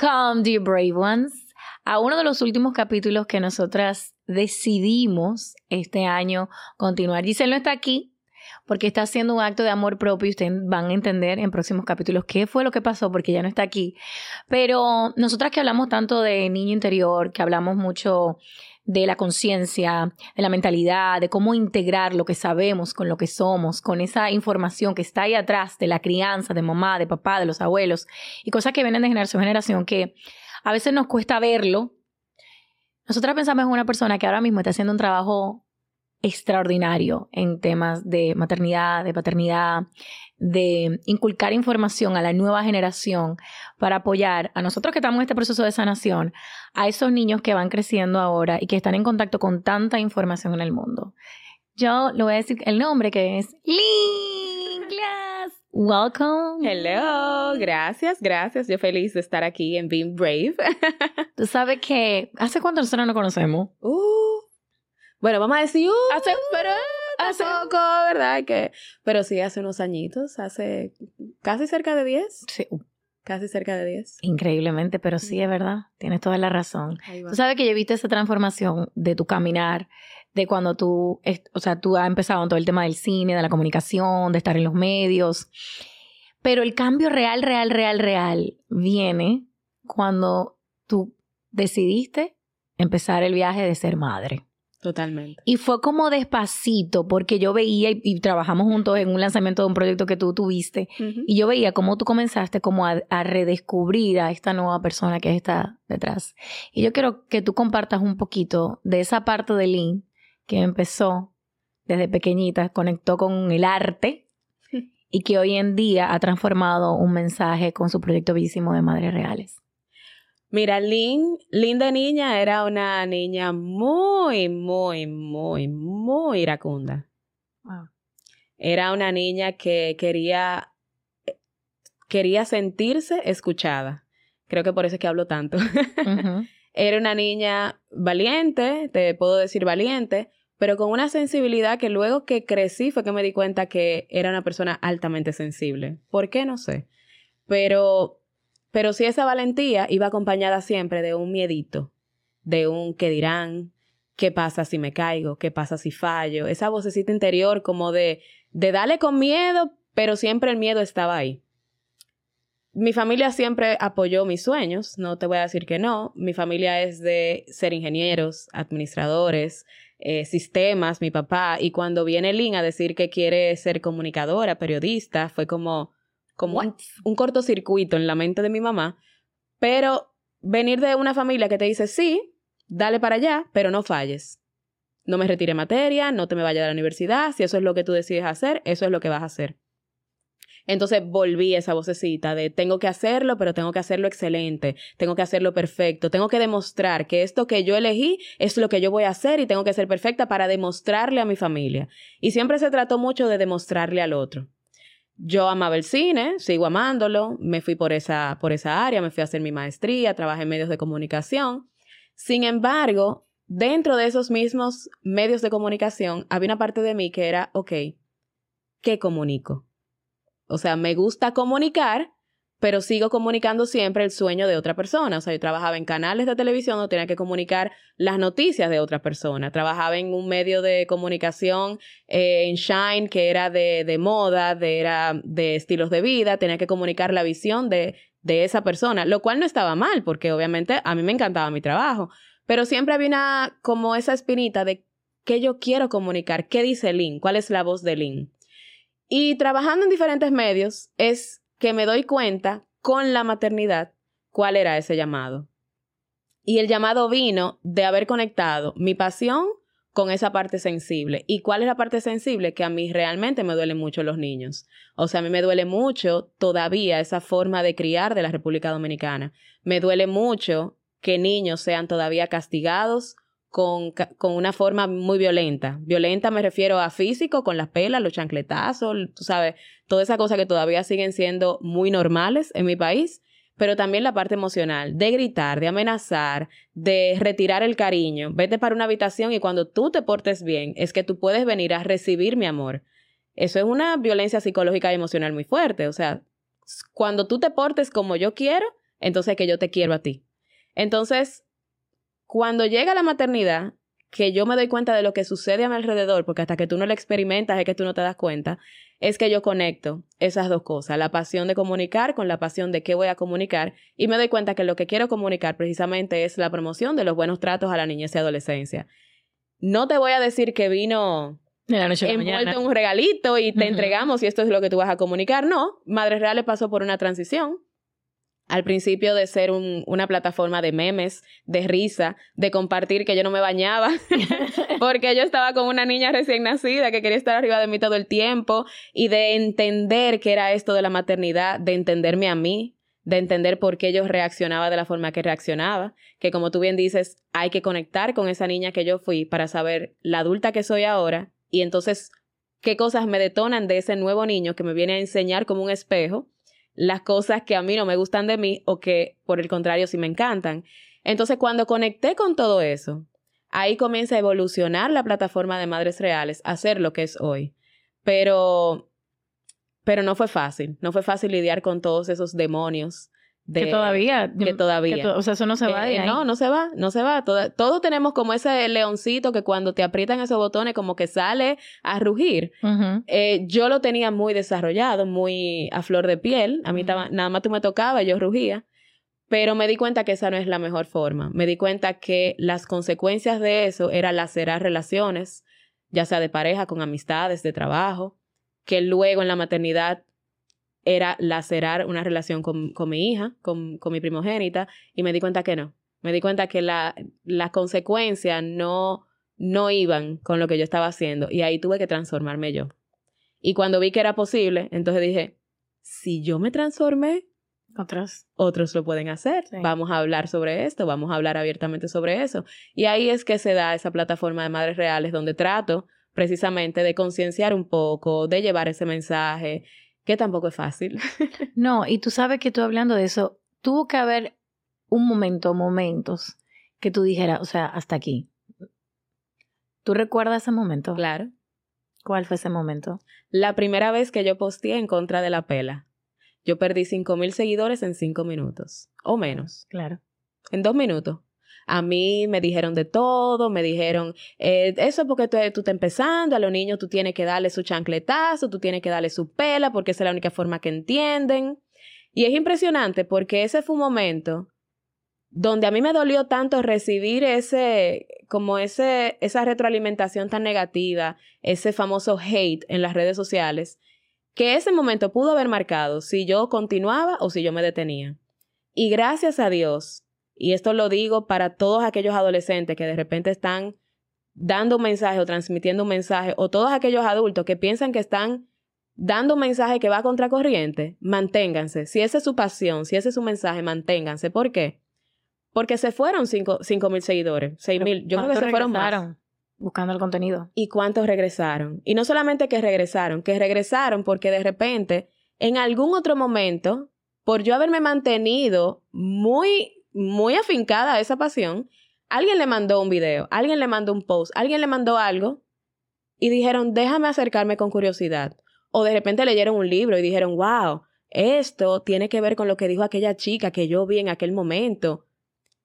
Welcome, dear brave ones, a uno de los últimos capítulos que nosotras decidimos este año continuar. Giselle no está aquí porque está haciendo un acto de amor propio y ustedes van a entender en próximos capítulos qué fue lo que pasó porque ya no está aquí. Pero nosotras que hablamos tanto de niño interior, que hablamos mucho de la conciencia, de la mentalidad, de cómo integrar lo que sabemos con lo que somos, con esa información que está ahí atrás de la crianza, de mamá, de papá, de los abuelos, y cosas que vienen de generación a generación que a veces nos cuesta verlo. Nosotras pensamos en una persona que ahora mismo está haciendo un trabajo extraordinario en temas de maternidad, de paternidad, de inculcar información a la nueva generación para apoyar a nosotros que estamos en este proceso de sanación, a esos niños que van creciendo ahora y que están en contacto con tanta información en el mundo. Yo le voy a decir el nombre que es Link Welcome. Hello, gracias, gracias. Yo feliz de estar aquí en Being Brave. Tú sabes que, ¿hace cuánto nosotros nos conocemos? Uh, bueno, vamos a decir, uh, hace, pero hace poco, ¿verdad? Que, pero sí, hace unos añitos, hace casi cerca de 10. Sí. Casi cerca de 10. Increíblemente, pero sí, es verdad. Tienes toda la razón. Tú sabes que yo he visto esa transformación de tu caminar, de cuando tú, o sea, tú has empezado en todo el tema del cine, de la comunicación, de estar en los medios. Pero el cambio real, real, real, real viene cuando tú decidiste empezar el viaje de ser madre. Totalmente. Y fue como despacito, porque yo veía y, trabajamos juntos en un lanzamiento de un proyecto que tú tuviste, y yo veía cómo tú comenzaste como a, redescubrir a esta nueva persona que está detrás. Y yo quiero que tú compartas un poquito de esa parte de Lynn que empezó desde pequeñita, conectó con el arte y que hoy en día ha transformado un mensaje con su proyecto bellísimo de Madres Reales. Mira, Lynn, de niña era una niña muy, muy, muy, muy iracunda. Era una niña que quería, quería sentirse escuchada. Creo que por eso es que hablo tanto. Era una niña valiente, te puedo decir valiente, pero con una sensibilidad que luego que crecí fue que me di cuenta que era una persona altamente sensible. ¿Por qué? No sé. Pero pero sí esa valentía iba acompañada siempre de un miedito, de un qué dirán, qué pasa si me caigo, qué pasa si fallo, esa vocecita interior como de, de darle con miedo, pero siempre el miedo estaba ahí. Mi familia siempre apoyó mis sueños, no te voy a decir que no. Mi familia es de ser ingenieros, administradores, eh, sistemas, mi papá. Y cuando viene Lynn a decir que quiere ser comunicadora, periodista, fue como, como un, cortocircuito en la mente de mi mamá, pero venir de una familia que te dice, sí, dale para allá, pero no falles. No me retire materia, no te me vaya de la universidad, si eso es lo que tú decides hacer, eso es lo que vas a hacer. Entonces volví esa vocecita de tengo que hacerlo, pero tengo que hacerlo excelente, tengo que hacerlo perfecto, tengo que demostrar que esto que yo elegí es lo que yo voy a hacer y tengo que ser perfecta para demostrarle a mi familia. Y siempre se trató mucho de demostrarle al otro. Yo amaba el cine, sigo amándolo, me fui por esa, por esa área, me fui a hacer mi maestría, trabajé en medios de comunicación. Sin embargo, dentro de esos mismos medios de comunicación, había una parte de mí que era, ok, ¿qué comunico? O sea, me gusta comunicar, pero sigo comunicando siempre el sueño de otra persona. O sea, yo trabajaba en canales de televisión donde tenía que comunicar las noticias de otra persona. Trabajaba en un medio de comunicación eh, en Shine que era de, de moda, de, era de estilos de vida, tenía que comunicar la visión de, de esa persona, lo cual no estaba mal, porque obviamente a mí me encantaba mi trabajo, pero siempre había una, como esa espinita de qué yo quiero comunicar, qué dice Lynn, cuál es la voz de Lynn. Y trabajando en diferentes medios es que me doy cuenta con la maternidad cuál era ese llamado. Y el llamado vino de haber conectado mi pasión con esa parte sensible. ¿Y cuál es la parte sensible? Que a mí realmente me duelen mucho los niños. O sea, a mí me duele mucho todavía esa forma de criar de la República Dominicana. Me duele mucho que niños sean todavía castigados con, con, una forma muy violenta. Violenta me refiero a físico, con las pelas, los chancletazos, tú sabes, toda esa cosa que todavía siguen siendo muy normales en mi país, pero también la parte emocional, de gritar, de amenazar, de retirar el cariño. Vete para una habitación y cuando tú te portes bien, es que tú puedes venir a recibir mi amor. Eso es una violencia psicológica y emocional muy fuerte. O sea, cuando tú te portes como yo quiero, entonces que yo te quiero a ti. Entonces, cuando llega la maternidad, que yo me doy cuenta de lo que sucede a mi alrededor, porque hasta que tú no lo experimentas es que tú no te das cuenta, es que yo conecto esas dos cosas, la pasión de comunicar con la pasión de qué voy a comunicar, y me doy cuenta que lo que quiero comunicar precisamente es la promoción de los buenos tratos a la niñez y adolescencia. No te voy a decir que vino envuelto en un regalito y te entregamos y esto es lo que tú vas a comunicar. No, Madres Reales pasó por una transición al principio de ser una plataforma de memes, de risa, de compartir que yo no me bañaba, porque yo estaba con una niña recién nacida que quería estar arriba de mí todo el tiempo, y de entender qué era esto de la maternidad, de entenderme a mí, de entender por qué yo reaccionaba de la forma que reaccionaba, que como tú bien dices, hay que conectar con esa niña que yo fui para saber la adulta que soy ahora, y entonces qué cosas me detonan de ese nuevo niño que me viene a enseñar como un espejo las cosas que a mí no me gustan de mí o que por el contrario sí me encantan. Entonces cuando conecté con todo eso, ahí comienza a evolucionar la plataforma de Madres Reales, a ser lo que es hoy. Pero, pero no fue fácil, no fue fácil lidiar con todos esos demonios que todavía. Que todavía. o sea, eso no se va. Eh, no, no se va, no se va. todos tenemos como ese leoncito que cuando te aprietan esos botones como que sale a rugir. Eh, yo lo tenía muy desarrollado, muy a flor de piel. A mí nada más tú me tocaba, yo rugía. Pero me di cuenta que esa no es la mejor forma. Me di cuenta que las consecuencias de eso era lacerar relaciones, ya sea de pareja, con amistades, de trabajo, que luego en la maternidad era lacerar una relación con, mi hija, con, mi primogénita, y me di cuenta que no. Me di cuenta que la, las consecuencias no, no iban con lo que yo estaba haciendo, y ahí tuve que transformarme yo. Y cuando vi que era posible, entonces dije, si yo me transformé, otros. Otros lo pueden hacer. Vamos a hablar sobre esto, vamos a hablar abiertamente sobre eso. Y ahí es que se da esa plataforma de Madres Reales donde trato precisamente de concienciar un poco, de llevar ese mensaje que tampoco es fácil. no, y tú sabes que tú hablando de eso, tuvo que haber un momento, momentos, que tú dijeras, o sea, hasta aquí. ¿Tú recuerdas ese momento? Claro. ¿Cuál fue ese momento? La primera vez que yo posteé en contra de la pela. Yo perdí cinco mil seguidores en cinco minutos, o menos. Claro. En dos minutos. A mí me dijeron de todo, me dijeron, eh, eso porque tú, tú estás empezando, a los niños tú tienes que darle su chancletazo, tú tienes que darle su pela porque esa es la única forma que entienden. Y es impresionante porque ese fue un momento donde a mí me dolió tanto recibir ese, como ese, esa retroalimentación tan negativa, ese famoso hate en las redes sociales, que ese momento pudo haber marcado si yo continuaba o si yo me detenía. Y gracias a Dios, y esto lo digo para todos aquellos adolescentes que de repente están dando un mensaje o transmitiendo un mensaje, o todos aquellos adultos que piensan que están dando un mensaje que va contra corriente, manténganse. Si esa es su pasión, si ese es su mensaje, manténganse. ¿Por qué? Porque se fueron cinco mil seguidores, seis mil. Yo creo que se fueron más. Buscando el contenido. ¿Y cuántos regresaron? Y no solamente que regresaron, que regresaron porque de repente, en algún otro momento, por yo haberme mantenido muy muy afincada a esa pasión, alguien le mandó un video, alguien le mandó un post, alguien le mandó algo y dijeron, déjame acercarme con curiosidad. O de repente leyeron un libro y dijeron, wow, esto tiene que ver con lo que dijo aquella chica que yo vi en aquel momento.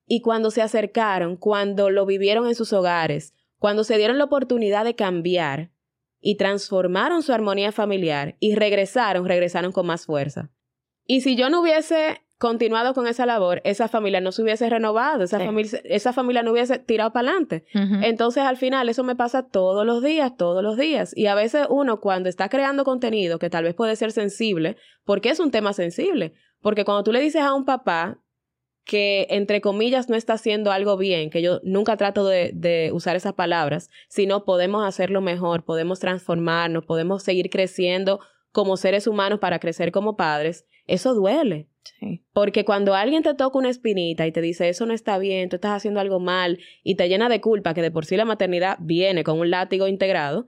Y cuando se acercaron, cuando lo vivieron en sus hogares, cuando se dieron la oportunidad de cambiar y transformaron su armonía familiar y regresaron, regresaron con más fuerza. Y si yo no hubiese continuado con esa labor, esa familia no se hubiese renovado, esa, familia, esa familia no hubiese tirado para adelante. Entonces, al final, eso me pasa todos los días, todos los días. Y a veces uno, cuando está creando contenido que tal vez puede ser sensible, porque es un tema sensible, porque cuando tú le dices a un papá que, entre comillas, no está haciendo algo bien, que yo nunca trato de, de usar esas palabras, sino podemos hacerlo mejor, podemos transformarnos, podemos seguir creciendo como seres humanos para crecer como padres, eso duele. Porque cuando alguien te toca una espinita y te dice eso no está bien, tú estás haciendo algo mal y te llena de culpa, que de por sí la maternidad viene con un látigo integrado,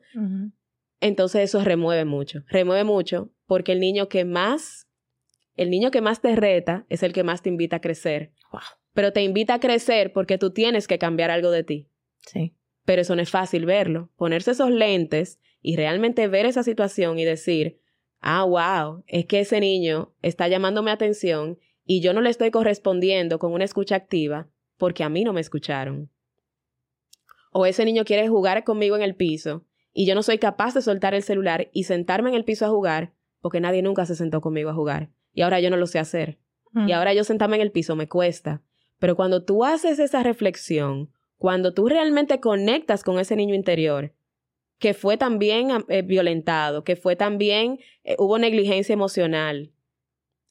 entonces eso remueve mucho. Remueve mucho porque el niño que más, el niño que más te reta es el que más te invita a crecer. Pero te invita a crecer porque tú tienes que cambiar algo de ti. Sí. Pero eso no es fácil verlo. Ponerse esos lentes y realmente ver esa situación y decir, ah, wow, es que ese niño está llamando mi atención y yo no le estoy correspondiendo con una escucha activa porque a mí no me escucharon. O ese niño quiere jugar conmigo en el piso y yo no soy capaz de soltar el celular y sentarme en el piso a jugar porque nadie nunca se sentó conmigo a jugar y ahora yo no lo sé hacer. Y ahora yo sentarme en el piso me cuesta. Pero cuando tú haces esa reflexión, cuando tú realmente conectas con ese niño interior, que fue también eh, violentado, que fue también, eh, hubo negligencia emocional,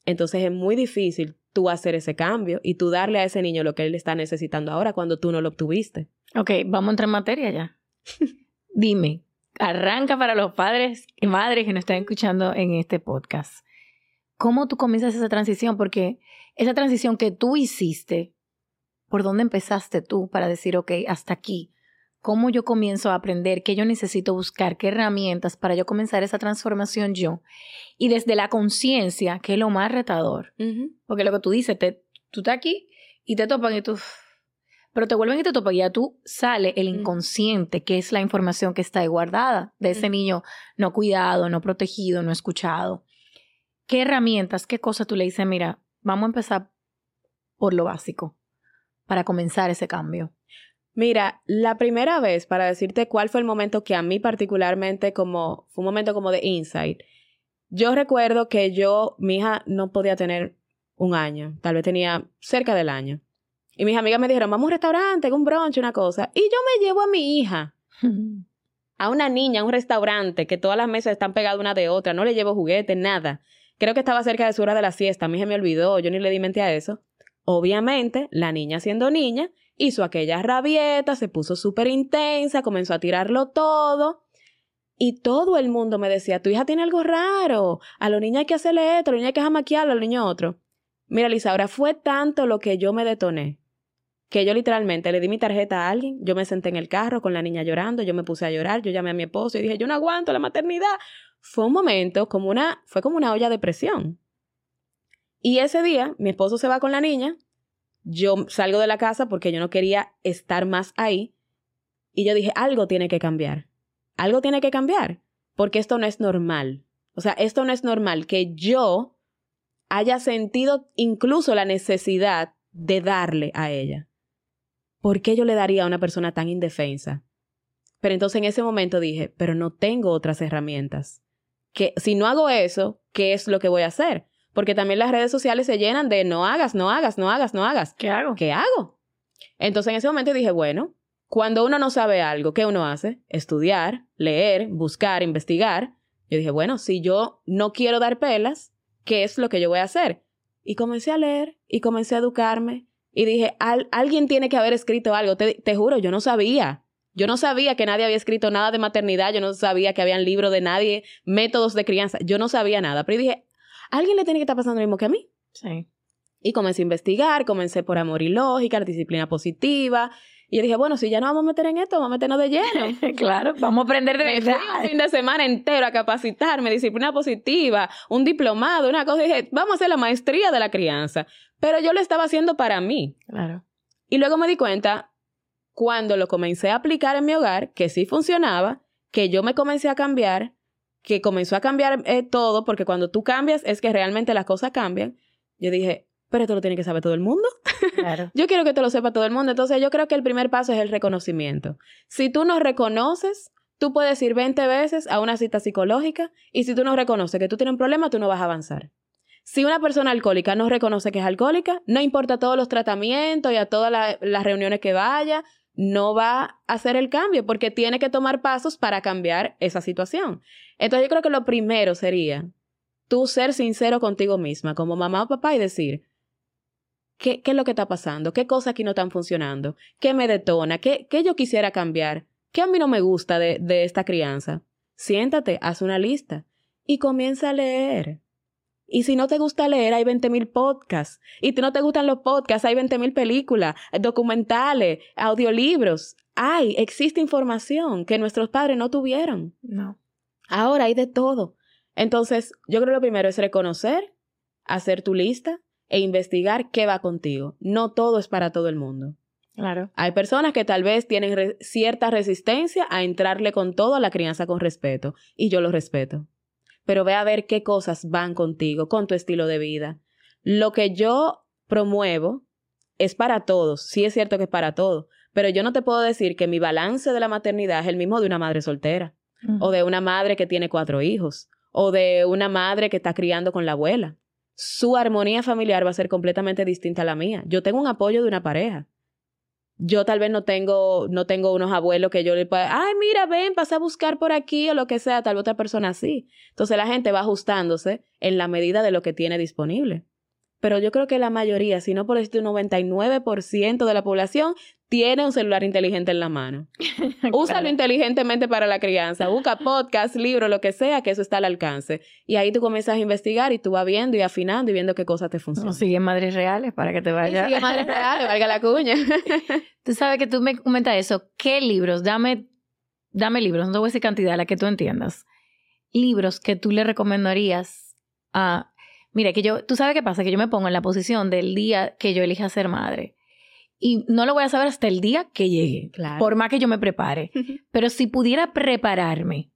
entonces es muy difícil tú hacer ese cambio y tú darle a ese niño lo que él está necesitando ahora cuando tú no lo obtuviste. Ok, vamos a entrar en materia ya. Dime, arranca para los padres y madres que nos están escuchando en este podcast. ¿Cómo tú comienzas esa transición? Porque esa transición que tú hiciste, ¿por dónde empezaste tú para decir, ok, hasta aquí? Cómo yo comienzo a aprender, qué yo necesito buscar, qué herramientas para yo comenzar esa transformación yo. Y desde la conciencia, que es lo más retador. Porque lo que tú dices, te, tú estás aquí y te topan y tú... Pero te vuelven y te topan y ya tú sale el inconsciente, que es la información que está ahí guardada de ese niño no cuidado, no protegido, no escuchado. ¿Qué herramientas, qué cosas tú le dices, mira, vamos a empezar por lo básico para comenzar ese cambio? Mira, la primera vez, para decirte cuál fue el momento que a mí particularmente como, fue un momento como de insight, yo recuerdo que yo, mi hija no podía tener un año, tal vez tenía cerca del año. Y mis amigas me dijeron, vamos a un restaurante, un brunch, una cosa. Y yo me llevo a mi hija, a una niña, a un restaurante, que todas las mesas están pegadas una de otra, no le llevo juguetes, nada. Creo que estaba cerca de su hora de la siesta, a mí se me olvidó, yo ni le di mente a eso. Obviamente, la niña siendo niña, hizo aquella rabieta, se puso súper intensa, comenzó a tirarlo todo. Y todo el mundo me decía, tu hija tiene algo raro, a los niños hay que hacerle esto, a los niños hay que jamaquearlo, a los niños otro. Mira, Lisaura, fue tanto lo que yo me detoné, que yo literalmente le di mi tarjeta a alguien, yo me senté en el carro con la niña llorando, yo me puse a llorar, yo llamé a mi esposo y dije, yo no aguanto la maternidad. Fue un momento como una, fue como una olla de presión. Y ese día, mi esposo se va con la niña, yo salgo de la casa porque yo no quería estar más ahí. Y yo dije, algo tiene que cambiar. Algo tiene que cambiar. Porque esto no es normal. O sea, esto no es normal que yo haya sentido incluso la necesidad de darle a ella. ¿Por qué yo le daría a una persona tan indefensa? Pero entonces en ese momento dije, pero no tengo otras herramientas. Que si no hago eso, ¿qué es lo que voy a hacer? Porque también las redes sociales se llenan de no hagas, no hagas, no hagas, no hagas. ¿Qué hago? ¿Qué hago? Entonces en ese momento dije, bueno, cuando uno no sabe algo, ¿qué uno hace? Estudiar, leer, buscar, investigar. Yo dije, bueno, si yo no quiero dar pelas, ¿qué es lo que yo voy a hacer? Y comencé a leer y comencé a educarme. Y dije, alguien tiene que haber escrito algo. Te, te, juro, yo no sabía. Yo no sabía que nadie había escrito nada de maternidad. Yo no sabía que habían libros de nadie, métodos de crianza. Yo no sabía nada. Pero dije, alguien le tiene que estar pasando lo mismo que a mí. Sí. Y comencé a investigar, comencé por amor y lógica, disciplina positiva. Y yo dije, bueno, si ya no vamos a meter en esto, vamos a meternos de lleno. claro, vamos a aprender de verdad. un fin de semana entero a capacitarme, disciplina positiva, un diplomado, una cosa. Y dije, vamos a hacer la maestría de la crianza. Pero yo lo estaba haciendo para mí. Claro. Y luego me di cuenta, cuando lo comencé a aplicar en mi hogar, que sí funcionaba, que yo me comencé a cambiar, que comenzó a cambiar eh, todo, porque cuando tú cambias es que realmente las cosas cambian. Yo dije, pero esto lo tiene que saber todo el mundo. Claro. yo quiero que te lo sepa todo el mundo. Entonces yo creo que el primer paso es el reconocimiento. Si tú no reconoces, tú puedes ir 20 veces a una cita psicológica y si tú no reconoces que tú tienes un problema, tú no vas a avanzar. Si una persona alcohólica no reconoce que es alcohólica, no importa todos los tratamientos y a todas las reuniones que vaya, no va a hacer el cambio porque tiene que tomar pasos para cambiar esa situación. Entonces yo creo que lo primero sería tú ser sincero contigo misma, como mamá o papá, y decir, ¿qué, qué es lo que está pasando? ¿Qué cosas aquí no están funcionando? ¿Qué me detona? ¿Qué, qué yo quisiera cambiar? ¿Qué a mí no me gusta de, de esta crianza? Siéntate, haz una lista y comienza a leer. Y si no te gusta leer, hay 20.000 podcasts. Y si no te gustan los podcasts, hay 20.000 películas, documentales, audiolibros. Hay, existe información que nuestros padres no tuvieron. No. Ahora hay de todo. Entonces, yo creo que lo primero es reconocer, hacer tu lista e investigar qué va contigo. No todo es para todo el mundo. Claro. Hay personas que tal vez tienen cierta resistencia a entrarle con todo a la crianza con respeto, y yo lo respeto pero ve a ver qué cosas van contigo, con tu estilo de vida. lo que yo promuevo es para todos. Sí es cierto que es para todos. Pero yo no te puedo decir que mi balance de la maternidad es el mismo de una madre soltera. O de una madre que tiene cuatro hijos. O de una madre que está criando con la abuela. Su armonía familiar va a ser completamente distinta a la mía. Yo tengo un apoyo de una pareja yo tal vez no tengo, no tengo unos abuelos que yo le pueda, ay, mira, ven, pasa a buscar por aquí o lo que sea, tal vez otra persona sí. Entonces la gente va ajustándose en la medida de lo que tiene disponible. Pero yo creo que la mayoría, si no por un 99% de la población, tiene un celular inteligente en la mano. Úsalo inteligentemente para la crianza. Busca podcast, libro, lo que sea, que eso está al alcance. Y ahí tú comienzas a investigar y tú vas viendo y afinando y viendo qué cosas te funcionan. O sigue madres reales para que te vaya. sigue madres reales, valga la cuña. tú sabes que tú me comentas eso. ¿Qué libros? Dame, dame libros, no te voy a decir cantidad, la que tú entiendas. Libros que tú le recomendarías a. Mira, que yo, tú sabes qué pasa, que yo me pongo en la posición del día que yo elija ser madre y no lo voy a saber hasta el día que llegue, por más que yo me prepare. Pero si pudiera prepararme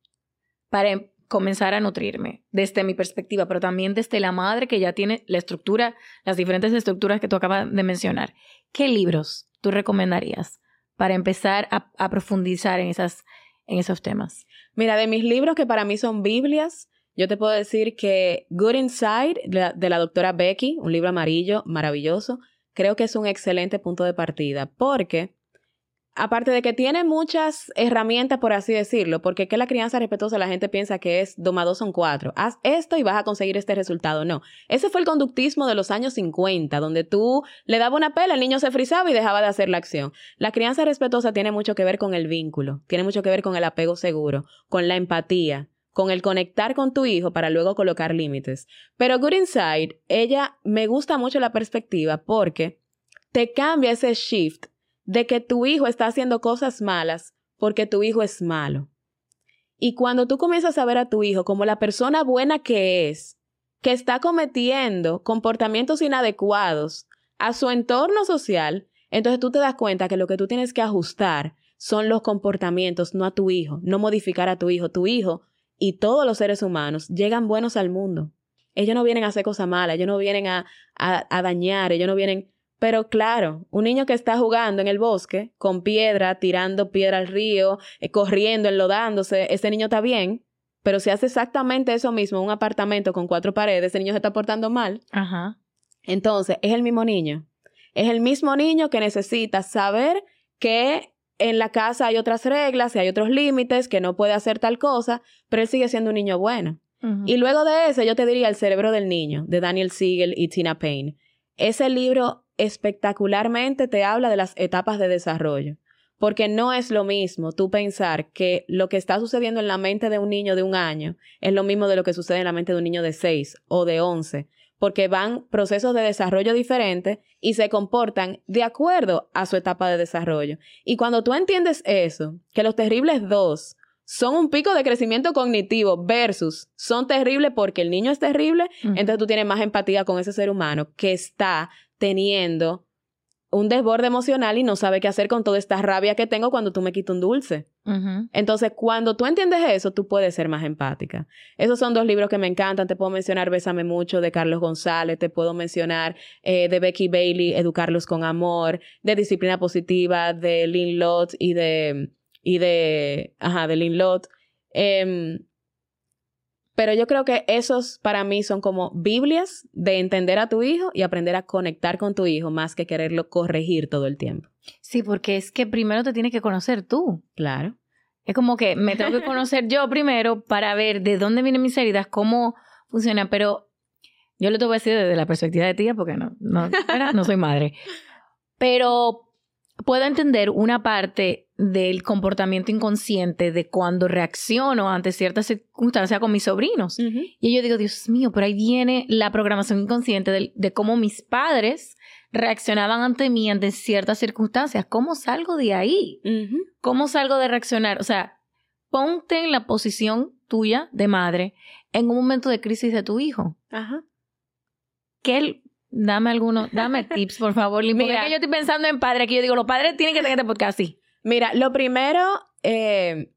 para comenzar a nutrirme desde mi perspectiva, pero también desde la madre que ya tiene la estructura, las diferentes estructuras que tú acabas de mencionar, ¿qué libros tú recomendarías para empezar a, profundizar en, esas, en esos temas? Mira, de mis libros que para mí son Biblias, yo te puedo decir que Good Inside, de la doctora Becky, un libro amarillo maravilloso, creo que es un excelente punto de partida porque aparte de que tiene muchas herramientas, por así decirlo, porque que la crianza respetuosa la gente piensa que es doma dos son cuatro, haz esto y vas a conseguir este resultado. No, ese fue el conductismo de los años 50, donde tú le dabas una pela, el niño se frizaba y dejaba de hacer la acción. La crianza respetuosa tiene mucho que ver con el vínculo, tiene mucho que ver con el apego seguro, con la empatía, con el conectar con tu hijo para luego colocar límites. Pero Good Inside, ella me gusta mucho la perspectiva porque te cambia ese shift de que tu hijo está haciendo cosas malas porque tu hijo es malo. Y cuando tú comienzas a ver a tu hijo como la persona buena que es, que está cometiendo comportamientos inadecuados a su entorno social, entonces tú te das cuenta que lo que tú tienes que ajustar son los comportamientos, no a tu hijo, no modificar a tu hijo. Tu hijo y todos los seres humanos llegan buenos al mundo. Ellos no vienen a hacer cosas malas, ellos no vienen a, a, dañar, ellos no vienen... Pero claro, un niño que está jugando en el bosque, con piedra, tirando piedra al río, eh, corriendo, enlodándose, ese niño está bien, pero si hace exactamente eso mismo en un apartamento con cuatro paredes, ese niño se está portando mal. Ajá. Entonces, es el mismo niño. Es el mismo niño que necesita saber que en la casa hay otras reglas y hay otros límites, que no puede hacer tal cosa, pero él sigue siendo un niño bueno. Y luego de eso, yo te diría El cerebro del niño, de Daniel Siegel y Tina Payne. Ese libro espectacularmente te habla de las etapas de desarrollo, porque no es lo mismo tú pensar que lo que está sucediendo en la mente de un niño de un año es lo mismo de lo que sucede en la mente de un niño de seis o de once porque van procesos de desarrollo diferentes y se comportan de acuerdo a su etapa de desarrollo. Y cuando tú entiendes eso, que los terribles dos son un pico de crecimiento cognitivo versus son terribles porque el niño es terrible, entonces tú tienes más empatía con ese ser humano que está teniendo un desborde emocional y no sabe qué hacer con toda esta rabia que tengo cuando tú me quitas un dulce. Entonces, cuando tú entiendes eso, tú puedes ser más empática. Esos son dos libros que me encantan. Te puedo mencionar Bésame Mucho de Carlos González, te puedo mencionar eh, de Becky Bailey, Educarlos con Amor, de Disciplina Positiva, de Lynn Lott y de, y de, ajá, de Lynn Lott. Em, pero yo creo que esos para mí son como Biblias de entender a tu hijo y aprender a conectar con tu hijo más que quererlo corregir todo el tiempo. Sí, porque es que primero te tienes que conocer tú. Claro. Es como que me tengo que conocer yo primero para ver de dónde vienen mis heridas, cómo funcionan, pero yo lo te voy a decir desde la perspectiva de tía porque no, no, no soy madre. Pero puedo entender una parte del comportamiento inconsciente de cuando reacciono ante ciertas circunstancias con mis sobrinos. Y yo digo, Dios mío, pero ahí viene la programación inconsciente de, cómo mis padres reaccionaban ante mí ante ciertas circunstancias. ¿Cómo salgo de ahí? ¿Cómo salgo de reaccionar? O sea, ponte en la posición tuya de madre en un momento de crisis de tu hijo. Ajá. ¿Qué, Dame algunos, dame tips, por favor. Mira, yo estoy pensando en padre, que yo digo, los padres tienen que tener este podcast así. Mira, lo primero, eh,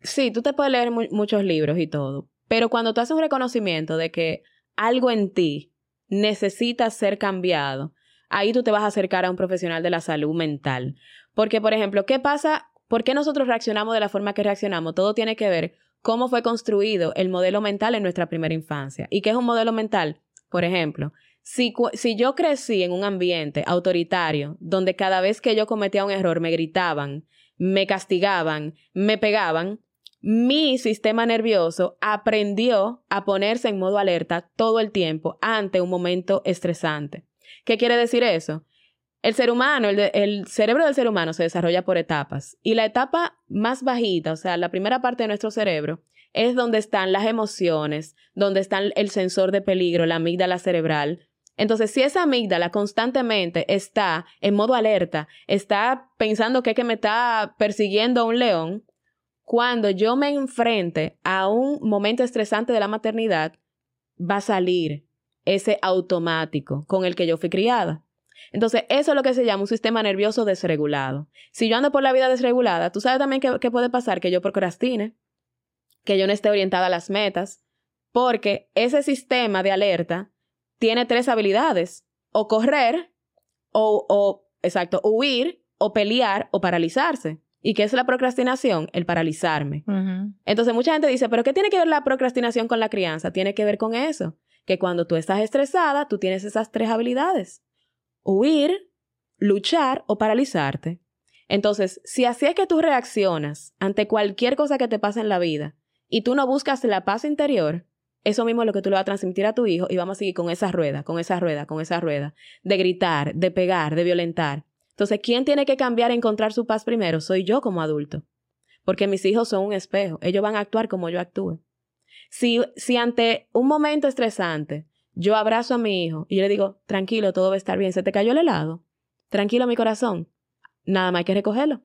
sí, tú te puedes leer muchos libros y todo, pero cuando tú haces un reconocimiento de que algo en ti necesita ser cambiado, ahí tú te vas a acercar a un profesional de la salud mental. Porque, por ejemplo, ¿qué pasa? ¿Por qué nosotros reaccionamos de la forma que reaccionamos? Todo tiene que ver cómo fue construido el modelo mental en nuestra primera infancia. ¿Y qué es un modelo mental? Por ejemplo, si, yo crecí en un ambiente autoritario donde cada vez que yo cometía un error me gritaban, me castigaban, me pegaban, mi sistema nervioso aprendió a ponerse en modo alerta todo el tiempo ante un momento estresante. ¿Qué quiere decir eso? El ser humano, el, cerebro del ser humano se desarrolla por etapas y la etapa más bajita, o sea, la primera parte de nuestro cerebro, es donde están las emociones, donde está el sensor de peligro, la amígdala cerebral. Entonces, si esa amígdala constantemente está en modo alerta, está pensando que, es que me está persiguiendo un león, cuando yo me enfrente a un momento estresante de la maternidad, va a salir ese automático con el que yo fui criada. Entonces, eso es lo que se llama un sistema nervioso desregulado. Si yo ando por la vida desregulada, tú sabes también qué puede pasar, que yo procrastine, que yo no esté orientada a las metas, porque ese sistema de alerta tiene tres habilidades, o correr, o, o exacto, huir, o pelear, o paralizarse. ¿Y qué es la procrastinación? El paralizarme. Entonces mucha gente dice, pero ¿qué tiene que ver la procrastinación con la crianza? Tiene que ver con eso, que cuando tú estás estresada, tú tienes esas tres habilidades. Huir, luchar o paralizarte. Entonces, si así es que tú reaccionas ante cualquier cosa que te pase en la vida y tú no buscas la paz interior, eso mismo es lo que tú le vas a transmitir a tu hijo y vamos a seguir con esa rueda, con esa rueda, con esa rueda, de gritar, de pegar, de violentar. Entonces, ¿quién tiene que cambiar e encontrar su paz primero? Soy yo como adulto. Porque mis hijos son un espejo. Ellos van a actuar como yo actúe. Si, si ante un momento estresante yo abrazo a mi hijo y yo le digo, tranquilo, todo va a estar bien, se te cayó el helado, tranquilo mi corazón, nada más hay que recogerlo.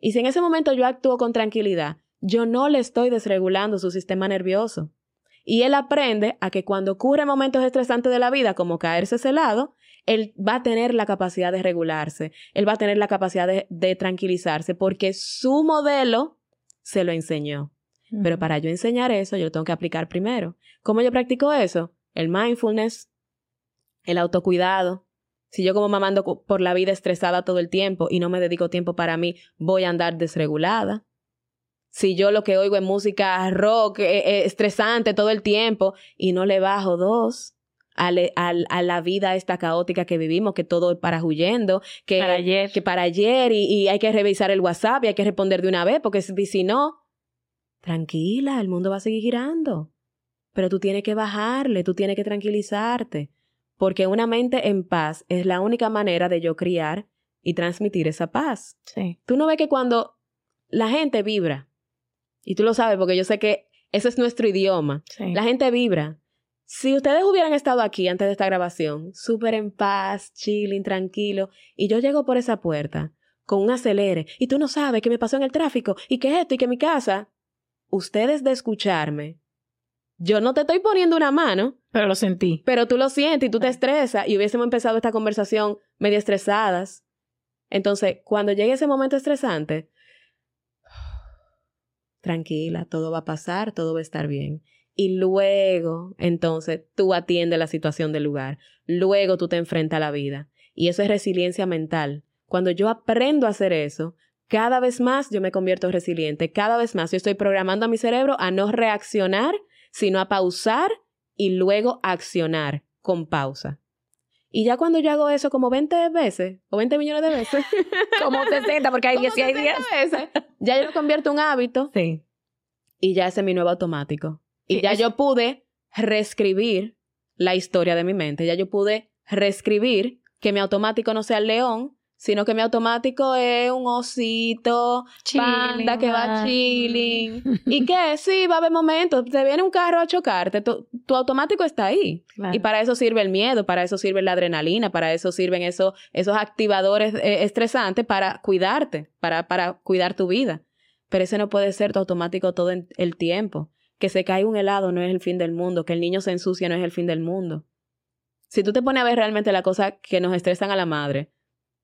Y si en ese momento yo actúo con tranquilidad, yo no le estoy desregulando su sistema nervioso. Y él aprende a que cuando ocurren momentos estresantes de la vida, como caerse ese helado, él va a tener la capacidad de regularse, él va a tener la capacidad de, tranquilizarse, porque su modelo se lo enseñó. Pero para yo enseñar eso, yo lo tengo que aplicar primero. ¿Cómo yo practico eso? El mindfulness, el autocuidado. Si yo como mamá ando por la vida estresada todo el tiempo y no me dedico tiempo para mí, voy a andar desregulada. Si yo lo que oigo es música rock eh, eh, estresante todo el tiempo y no le bajo dos, a, la vida esta caótica que vivimos, que todo es para huyendo, que para ayer, que para ayer y, hay que revisar el WhatsApp y hay que responder de una vez, porque si, si no, tranquila, el mundo va a seguir girando. Pero tú tienes que bajarle, tú tienes que tranquilizarte, porque una mente en paz es la única manera de yo criar y transmitir esa paz. Sí. Tú no ves que cuando la gente vibra, y tú lo sabes porque yo sé que ese es nuestro idioma, la gente vibra. Si ustedes hubieran estado aquí antes de esta grabación, súper en paz, chilling, tranquilo, y yo llego por esa puerta con un acelere, y tú no sabes qué me pasó en el tráfico, y qué esto, y que mi casa, ustedes de escucharme, yo no te estoy poniendo una mano. Pero lo sentí. Pero tú lo sientes y tú te estresas, y hubiésemos empezado esta conversación medio estresadas. Entonces, cuando llegue ese momento estresante, tranquila, todo va a pasar, todo va a estar bien y luego entonces tú atiendes la situación del lugar, luego tú te enfrentas a la vida. Y eso es resiliencia mental. Cuando yo aprendo a hacer eso, cada vez más yo me convierto resiliente, cada vez más yo estoy programando a mi cerebro a no reaccionar, sino a pausar y luego accionar con pausa. Y ya cuando yo hago eso como 20 veces o 20 millones de veces, como 60 porque hay 10 y hay 10, ya yo lo convierto en un hábito. Sí. Y ya ese es mi nuevo automático. Y ya yo pude reescribir la historia de mi mente. Ya yo pude reescribir que mi automático no sea el león, sino que mi automático es un osito, panda que va chilling. y que sí, va a haber momentos, te viene un carro a chocarte, tu, automático está ahí. Y para eso sirve el miedo, para eso sirve la adrenalina, para eso sirven esos, esos activadores eh, estresantes para cuidarte, para, para cuidar tu vida. Pero ese no puede ser tu automático todo el tiempo que se cae un helado no es el fin del mundo, que el niño se ensucia no es el fin del mundo. Si tú te pones a ver realmente la cosa que nos estresan a la madre,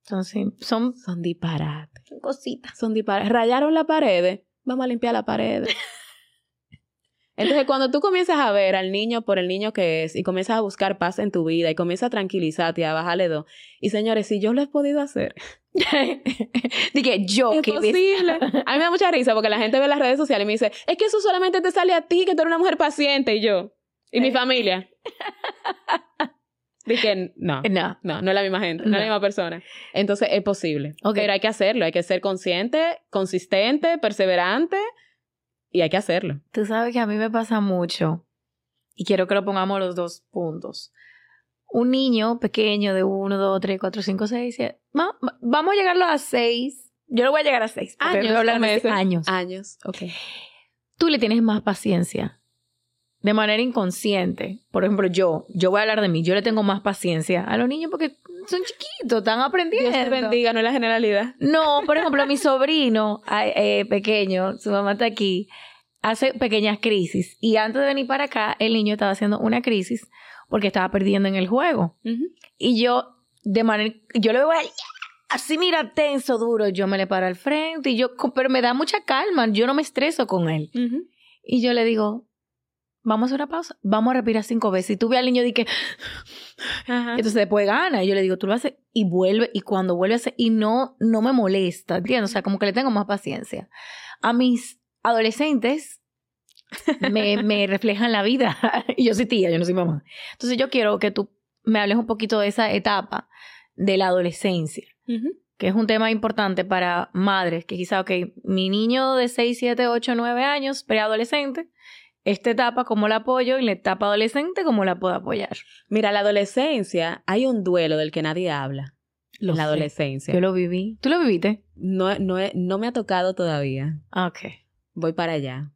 son, son, son disparates. Son cositas. Son disparates. Rayaron la pared, vamos a limpiar la pared. Entonces, cuando tú comienzas a ver al niño por el niño que es y comienzas a buscar paz en tu vida y comienzas a tranquilizarte y a bajarle dos, y señores, si yo lo he podido hacer, Dije, yo, es posible. A mí me da mucha risa porque la gente ve las redes sociales y me dice, es que eso solamente te sale a ti, que tú eres una mujer paciente, y yo, y mi familia. Dije, no, no, no, no es la misma gente, no, es la misma persona. Entonces es posible. Pero hay que hacerlo, hay que ser consciente, consistente, perseverante y hay que hacerlo. Tú sabes que a mí me pasa mucho y quiero que lo pongamos los dos puntos. Un niño pequeño de 1, 2, 3, 4, 5, 6, 7. Vamos a llegarlo a 6. Yo lo voy a llegar a 6. Años. Años. Años, ok. Tú le tienes más paciencia de manera inconsciente, por ejemplo, yo, yo voy a hablar de mí, yo le tengo más paciencia a los niños porque son chiquitos, están aprendiendo. Dios te bendiga, no es la generalidad. No, por ejemplo, mi sobrino eh, pequeño, su mamá está aquí, hace pequeñas crisis y antes de venir para acá, el niño estaba haciendo una crisis porque estaba perdiendo en el juego. Y yo, de manera, yo le voy así, mira, tenso, duro, yo me le paro al frente y yo, pero me da mucha calma, yo no me estreso con él. Y yo le digo, vamos a hacer una pausa, vamos a respirar cinco veces. Y tú ves al niño y que, entonces después gana. Y yo le digo, tú lo haces y vuelve. Y cuando vuelve a hacer, y no, no me molesta, ¿entiendes? O sea, como que le tengo más paciencia. A mis adolescentes me, me reflejan la vida. y yo soy tía, yo no soy mamá. Entonces yo quiero que tú me hables un poquito de esa etapa de la adolescencia. Que es un tema importante para madres, que quizá, ok, mi niño de 6, 7, 8, 9 años, preadolescente, esta etapa, ¿cómo la apoyo? Y la etapa adolescente, ¿cómo la puedo apoyar? Mira, la adolescencia, hay un duelo del que nadie habla. en la adolescencia. Yo lo viví. ¿Tú lo viviste? No, no, no me ha tocado todavía. Ah, ok. Voy para allá.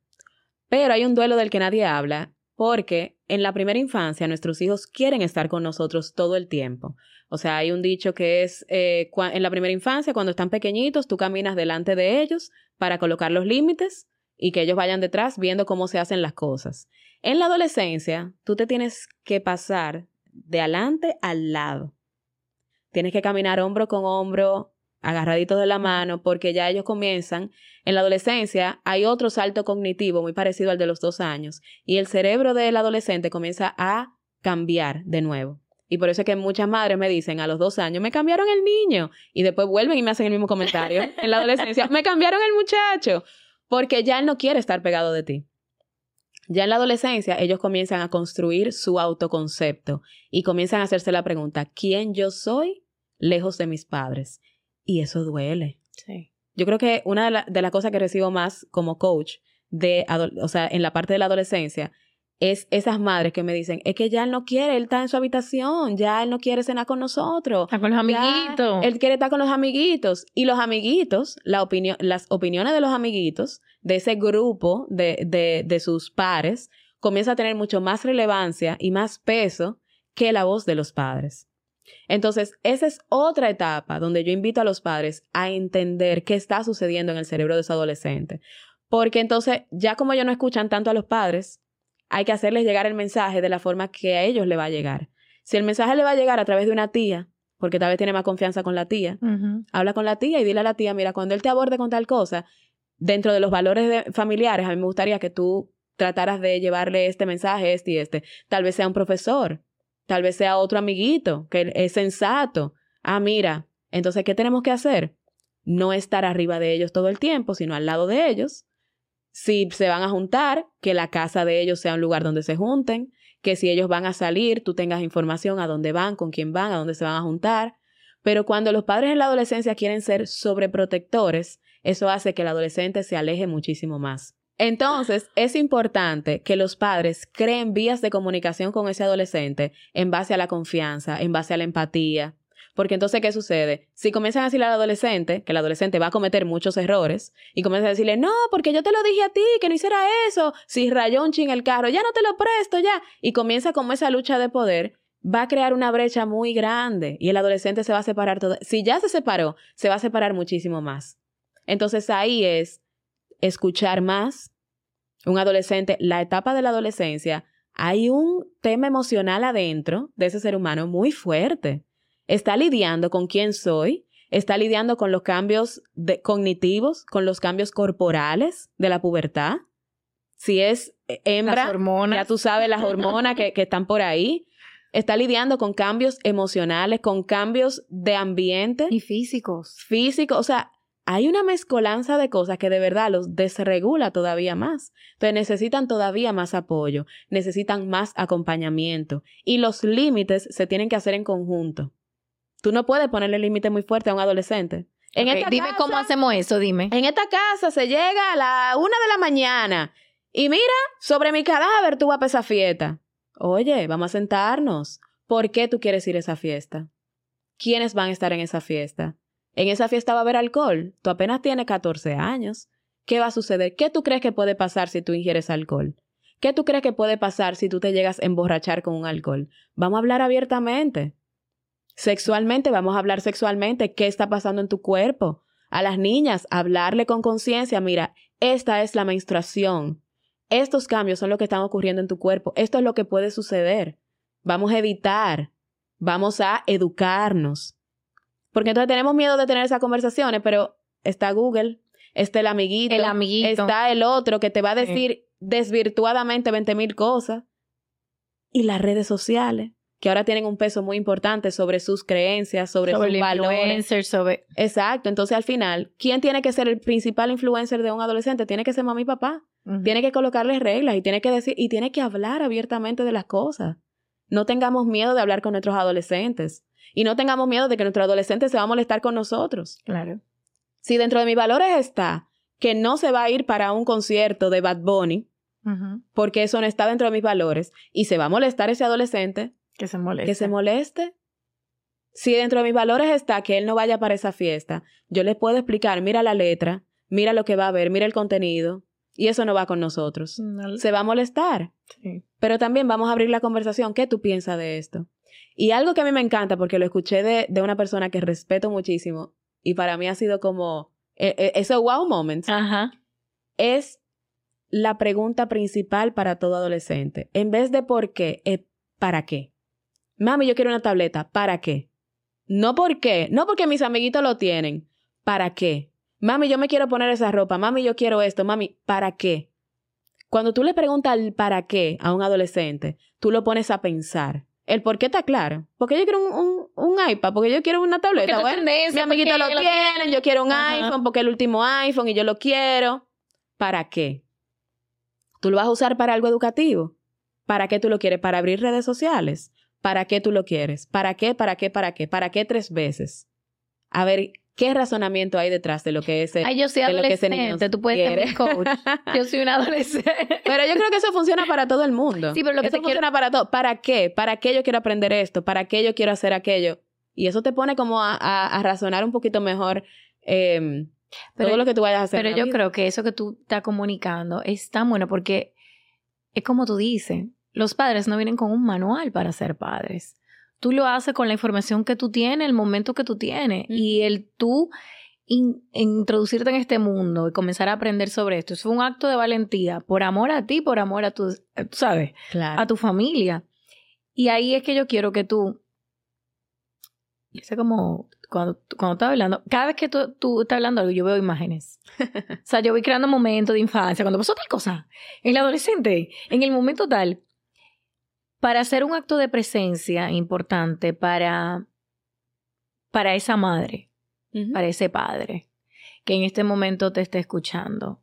Pero hay un duelo del que nadie habla porque en la primera infancia nuestros hijos quieren estar con nosotros todo el tiempo. O sea, hay un dicho que es, eh, en la primera infancia, cuando están pequeñitos, tú caminas delante de ellos para colocar los límites y que ellos vayan detrás viendo cómo se hacen las cosas. En la adolescencia, tú te tienes que pasar de adelante al lado. Tienes que caminar hombro con hombro, agarraditos de la mano, porque ya ellos comienzan. En la adolescencia hay otro salto cognitivo muy parecido al de los dos años, y el cerebro del adolescente comienza a cambiar de nuevo. Y por eso es que muchas madres me dicen a los dos años, me cambiaron el niño, y después vuelven y me hacen el mismo comentario. En la adolescencia, me cambiaron el muchacho porque ya él no quiere estar pegado de ti. Ya en la adolescencia ellos comienzan a construir su autoconcepto y comienzan a hacerse la pregunta, ¿quién yo soy lejos de mis padres? Y eso duele. Sí. Yo creo que una de, las cosas que recibo más como coach, de, o sea, en la parte de la adolescencia, es esas madres que me dicen, es que ya él no quiere, él está en su habitación, ya él no quiere cenar con nosotros. Está con los amiguitos. él quiere estar con los amiguitos. Y los amiguitos, la opinión, las opiniones de los amiguitos, de ese grupo de, de, de sus pares, comienza a tener mucho más relevancia y más peso que la voz de los padres. Entonces, esa es otra etapa donde yo invito a los padres a entender qué está sucediendo en el cerebro de su adolescente. Porque entonces, ya como ellos no escuchan tanto a los padres, hay que hacerles llegar el mensaje de la forma que a ellos le va a llegar. Si el mensaje le va a llegar a través de una tía, porque tal vez tiene más confianza con la tía, habla con la tía y dile a la tía, mira, cuando él te aborde con tal cosa, dentro de los valores familiares, a mí me gustaría que tú trataras de llevarle este mensaje, este y este. Tal vez sea un profesor, tal vez sea otro amiguito que es sensato. Ah, mira, entonces, ¿qué tenemos que hacer? No estar arriba de ellos todo el tiempo, sino al lado de ellos si se van a juntar, que la casa de ellos sea un lugar donde se junten, que si ellos van a salir, tú tengas información a dónde van, con quién van, a dónde se van a juntar. Pero cuando los padres en la adolescencia quieren ser sobreprotectores, eso hace que el adolescente se aleje muchísimo más. Entonces, es importante que los padres creen vías de comunicación con ese adolescente en base a la confianza, en base a la empatía, porque entonces, ¿qué sucede? Si comienzan a decirle al adolescente, que el adolescente va a cometer muchos errores, y comienzan a decirle, no, porque yo te lo dije a ti, que no hiciera eso, si rayó un ching el carro, ya no te lo presto, ya. Y comienza como esa lucha de poder, va a crear una brecha muy grande y el adolescente se va a separar todo. Si ya se separó, se va a separar muchísimo más. Entonces ahí es escuchar más. Un adolescente, la etapa de la adolescencia, hay un tema emocional adentro de ese ser humano muy fuerte está lidiando con quién soy, está lidiando con los cambios cognitivos, con los cambios corporales de la pubertad. Si es eh, hembra, ya tú sabes las hormonas que, que están por ahí. Está lidiando con cambios emocionales, con cambios de ambiente. Y físicos. Físicos. O sea, hay una mezcolanza de cosas que de verdad los desregula todavía más. Entonces necesitan todavía más apoyo, necesitan más acompañamiento y los límites se tienen que hacer en conjunto. Tú no puedes ponerle límite muy fuerte a un adolescente. En dime cómo hacemos eso, dime. En esta casa se llega a la una de la mañana y mira, sobre mi cadáver tú vas a esa fiesta. Oye, vamos a sentarnos. ¿Por qué tú quieres ir a esa fiesta? ¿Quiénes van a estar en esa fiesta? En esa fiesta va a haber alcohol. Tú apenas tienes 14 años. ¿Qué va a suceder? ¿Qué tú crees que puede pasar si tú ingieres alcohol? ¿Qué tú crees que puede pasar si tú te llegas a emborrachar con un alcohol? Vamos a hablar abiertamente. Sexualmente, vamos a hablar sexualmente. ¿Qué está pasando en tu cuerpo? A las niñas, hablarle con conciencia. Mira, esta es la menstruación. Estos cambios son lo que están ocurriendo en tu cuerpo. Esto es lo que puede suceder. Vamos a evitar. Vamos a educarnos. Porque entonces tenemos miedo de tener esas conversaciones, pero está Google, está el amiguito, el amiguito. está el otro que te va a decir desvirtuadamente 20 mil cosas. Y las redes sociales, que ahora tienen un peso muy importante sobre sus creencias, sobre, sus valores. Sobre... Exacto. Entonces, al final, ¿quién tiene que ser el principal influencer de un adolescente? Tiene que ser mamá y papá. Tiene que colocarles reglas y tiene que decir, y tiene que hablar abiertamente de las cosas. No tengamos miedo de hablar con nuestros adolescentes. Y no tengamos miedo de que nuestro adolescente se va a molestar con nosotros. Claro. Si dentro de mis valores está que no se va a ir para un concierto de Bad Bunny, porque eso no está dentro de mis valores, y se va a molestar ese adolescente, que se moleste. Que se moleste. Si dentro de mis valores está que él no vaya para esa fiesta, yo les puedo explicar, mira la letra, mira lo que va a ver, mira el contenido, y eso no va con nosotros. Se va a molestar. Sí. Pero también vamos a abrir la conversación. ¿Qué tú piensas de esto? Y algo que a mí me encanta, porque lo escuché de, de una persona que respeto muchísimo, y para mí ha sido como e, e, ese wow moment, es la pregunta principal para todo adolescente. En vez de por qué, es para qué. Mami, yo quiero una tableta, ¿para qué? No por qué, no porque mis amiguitos lo tienen, ¿para qué? Mami, yo me quiero poner esa ropa, mami, yo quiero esto, mami, ¿para qué? Cuando tú le preguntas el para qué a un adolescente, tú lo pones a pensar. El por qué está claro. Porque yo quiero un, un, iPad, porque yo quiero una tableta. Bueno, mi amiguito lo tiene, yo quiero un iPhone porque el último iPhone y yo lo quiero. ¿Para qué? ¿Tú lo vas a usar para algo educativo? ¿Para qué tú lo quieres? ¿Para abrir redes sociales? ¿Para qué tú lo quieres? ¿Para qué? ¿Para qué? ¿Para qué? ¿Para qué tres veces? A ver, ¿Qué razonamiento hay detrás de lo que es Ay, yo soy adolescente, tú puedes ser coach. Yo soy una adolescente. Pero yo creo que eso funciona para todo el mundo. Sí, pero lo que eso funciona para todo. ¿Para qué? ¿Para qué yo quiero aprender esto? ¿Para qué yo quiero hacer aquello? Y eso te pone como a, razonar un poquito mejor em, todo lo que tú vayas a hacer. Pero yo creo que eso que tú estás comunicando es tan bueno porque es como tú dices, los padres no vienen con un manual para ser padres tú lo haces con la información que tú tienes, el momento que tú tienes. Y el tú introducirte en este mundo y comenzar a aprender sobre esto, es un acto de valentía, por amor a ti, por amor a tu, eh, sabes, a tu familia. Y ahí es que yo quiero que tú, sé como cuando, cuando estás hablando, cada vez que tú, tú, estás hablando algo, yo veo imágenes. o sea, yo voy creando momentos de infancia, cuando pasó tal cosa, en el adolescente, en el momento tal para hacer un acto de presencia importante para, para esa madre, para ese padre que en este momento te está escuchando.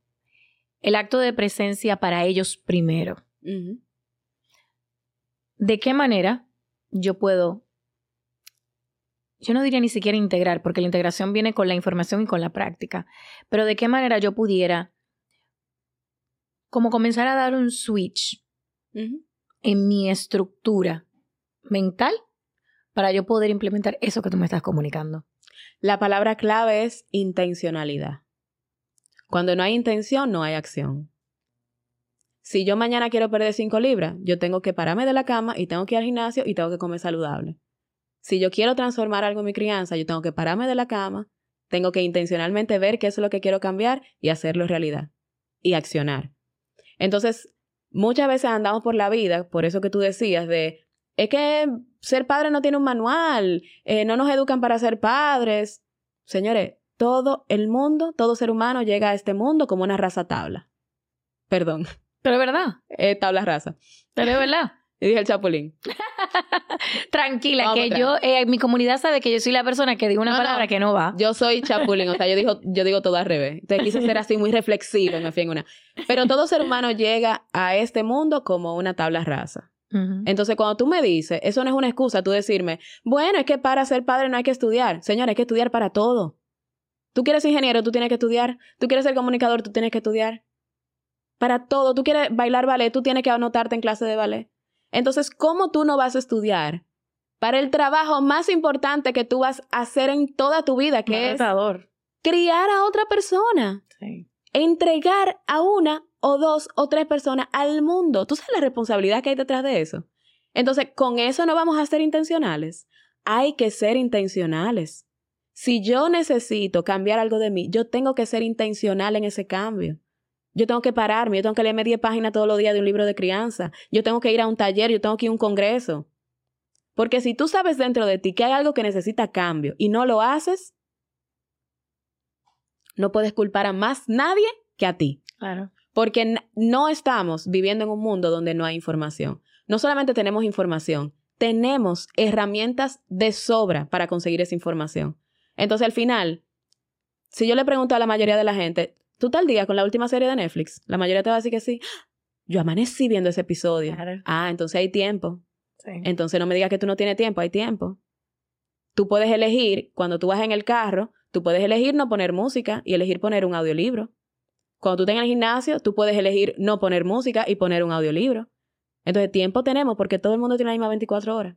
El acto de presencia para ellos primero. ¿De qué manera yo puedo, yo no diría ni siquiera integrar, porque la integración viene con la información y con la práctica, pero de qué manera yo pudiera como comenzar a dar un switch en mi estructura mental para yo poder implementar eso que tú me estás comunicando? La palabra clave es intencionalidad. Cuando no hay intención, no hay acción. Si yo mañana quiero perder 5 libras, yo tengo que pararme de la cama y tengo que ir al gimnasio y tengo que comer saludable. Si yo quiero transformar algo en mi crianza, yo tengo que pararme de la cama, tengo que intencionalmente ver qué es lo que quiero cambiar y hacerlo realidad. Y accionar. Entonces, muchas veces andamos por la vida, por eso que tú decías, de, es que ser padre no tiene un manual, eh, no nos educan para ser padres. Señores, todo el mundo, todo ser humano llega a este mundo como una raza tabla. Perdón, Pero es verdad. Eh, tabla rasa. Pero es verdad. Y dije el chapulín. Tranquila, que yo, eh, mi comunidad sabe que yo soy la persona que digo una palabra que no va. Yo soy chapulín, o sea, yo digo, yo digo todo al revés. Entonces quise ser así muy reflexivo y me fui en una. Pero todo ser humano llega a este mundo como una tabla rasa. Entonces, cuando tú me dices, eso no es una excusa, tú decirme, bueno, es que para ser padre no hay que estudiar. Señor, hay que estudiar para todo. Tú quieres ser ingeniero, tú tienes que estudiar. Tú quieres ser comunicador, tú tienes que estudiar. Para todo. Tú quieres bailar ballet, tú tienes que anotarte en clase de ballet. Entonces, ¿cómo tú no vas a estudiar para el trabajo más importante que tú vas a hacer en toda tu vida, que es criar a otra persona? Entregar a una o dos o tres personas al mundo. ¿Tú sabes la responsabilidad que hay detrás de eso? Entonces, con eso no vamos a ser intencionales. Hay que ser intencionales. Si yo necesito cambiar algo de mí, yo tengo que ser intencional en ese cambio. Yo tengo que pararme, yo tengo que leerme 10 páginas todos los días de un libro de crianza. Yo tengo que ir a un taller, yo tengo que ir a un congreso. Porque si tú sabes dentro de ti que hay algo que necesita cambio y no lo haces, no puedes culpar a más nadie que a ti. Claro. Porque no estamos viviendo en un mundo donde no hay información. No solamente tenemos información, tenemos herramientas de sobra para conseguir esa información. Entonces, al final, si yo le pregunto a la mayoría de la gente, tú tal día con la última serie de Netflix, la mayoría te va a decir que sí. Yo amanecí viendo ese episodio. Ah, entonces hay tiempo. Entonces no me digas que tú no tienes tiempo, hay tiempo. Tú puedes elegir, cuando tú vas en el carro, tú puedes elegir no poner música y elegir poner un audiolibro. Cuando tú estás en el gimnasio, tú puedes elegir no poner música y poner un audiolibro. Entonces tiempo tenemos porque todo el mundo tiene la misma 24 horas.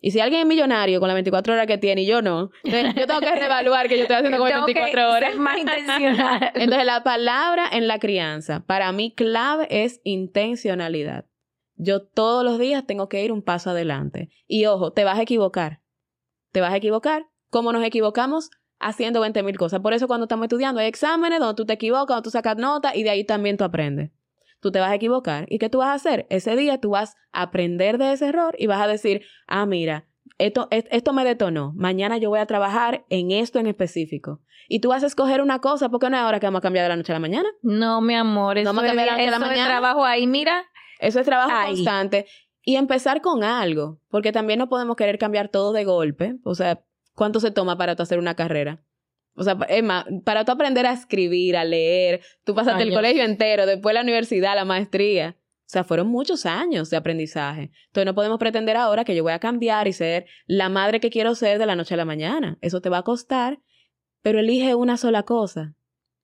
Y si alguien es millonario con las 24 horas que tiene y yo no, yo tengo que reevaluar que yo estoy haciendo con 24 horas. Ser más intencional. Entonces, la palabra en la crianza, para mí clave es intencionalidad. Yo todos los días tengo que ir un paso adelante. Y ojo, te vas a equivocar. Te vas a equivocar. ¿Cómo nos equivocamos? Haciendo 20 mil cosas. Por eso cuando estamos estudiando hay exámenes donde tú te equivocas, donde tú sacas notas y de ahí también tú aprendes. Tú te vas a equivocar. ¿Y qué tú vas a hacer? Ese día tú vas a aprender de ese error y vas a decir, ah, mira, esto, esto me detonó. Mañana yo voy a trabajar en esto en específico. Y tú vas a escoger una cosa, porque no es ahora que vamos a cambiar de la noche a la mañana. No, mi amor, eso, no es, de la mañana. trabajo ahí, mira. Eso es trabajo constante. Y empezar con algo, porque también no podemos querer cambiar todo de golpe. O sea, ¿cuánto se toma para tú hacer una carrera? O sea, más, para tú aprender a escribir, a leer, tú pasaste el colegio entero, después la universidad, la maestría. O sea, fueron muchos años de aprendizaje. Entonces no podemos pretender ahora que yo voy a cambiar y ser la madre que quiero ser de la noche a la mañana. Eso te va a costar, pero elige una sola cosa.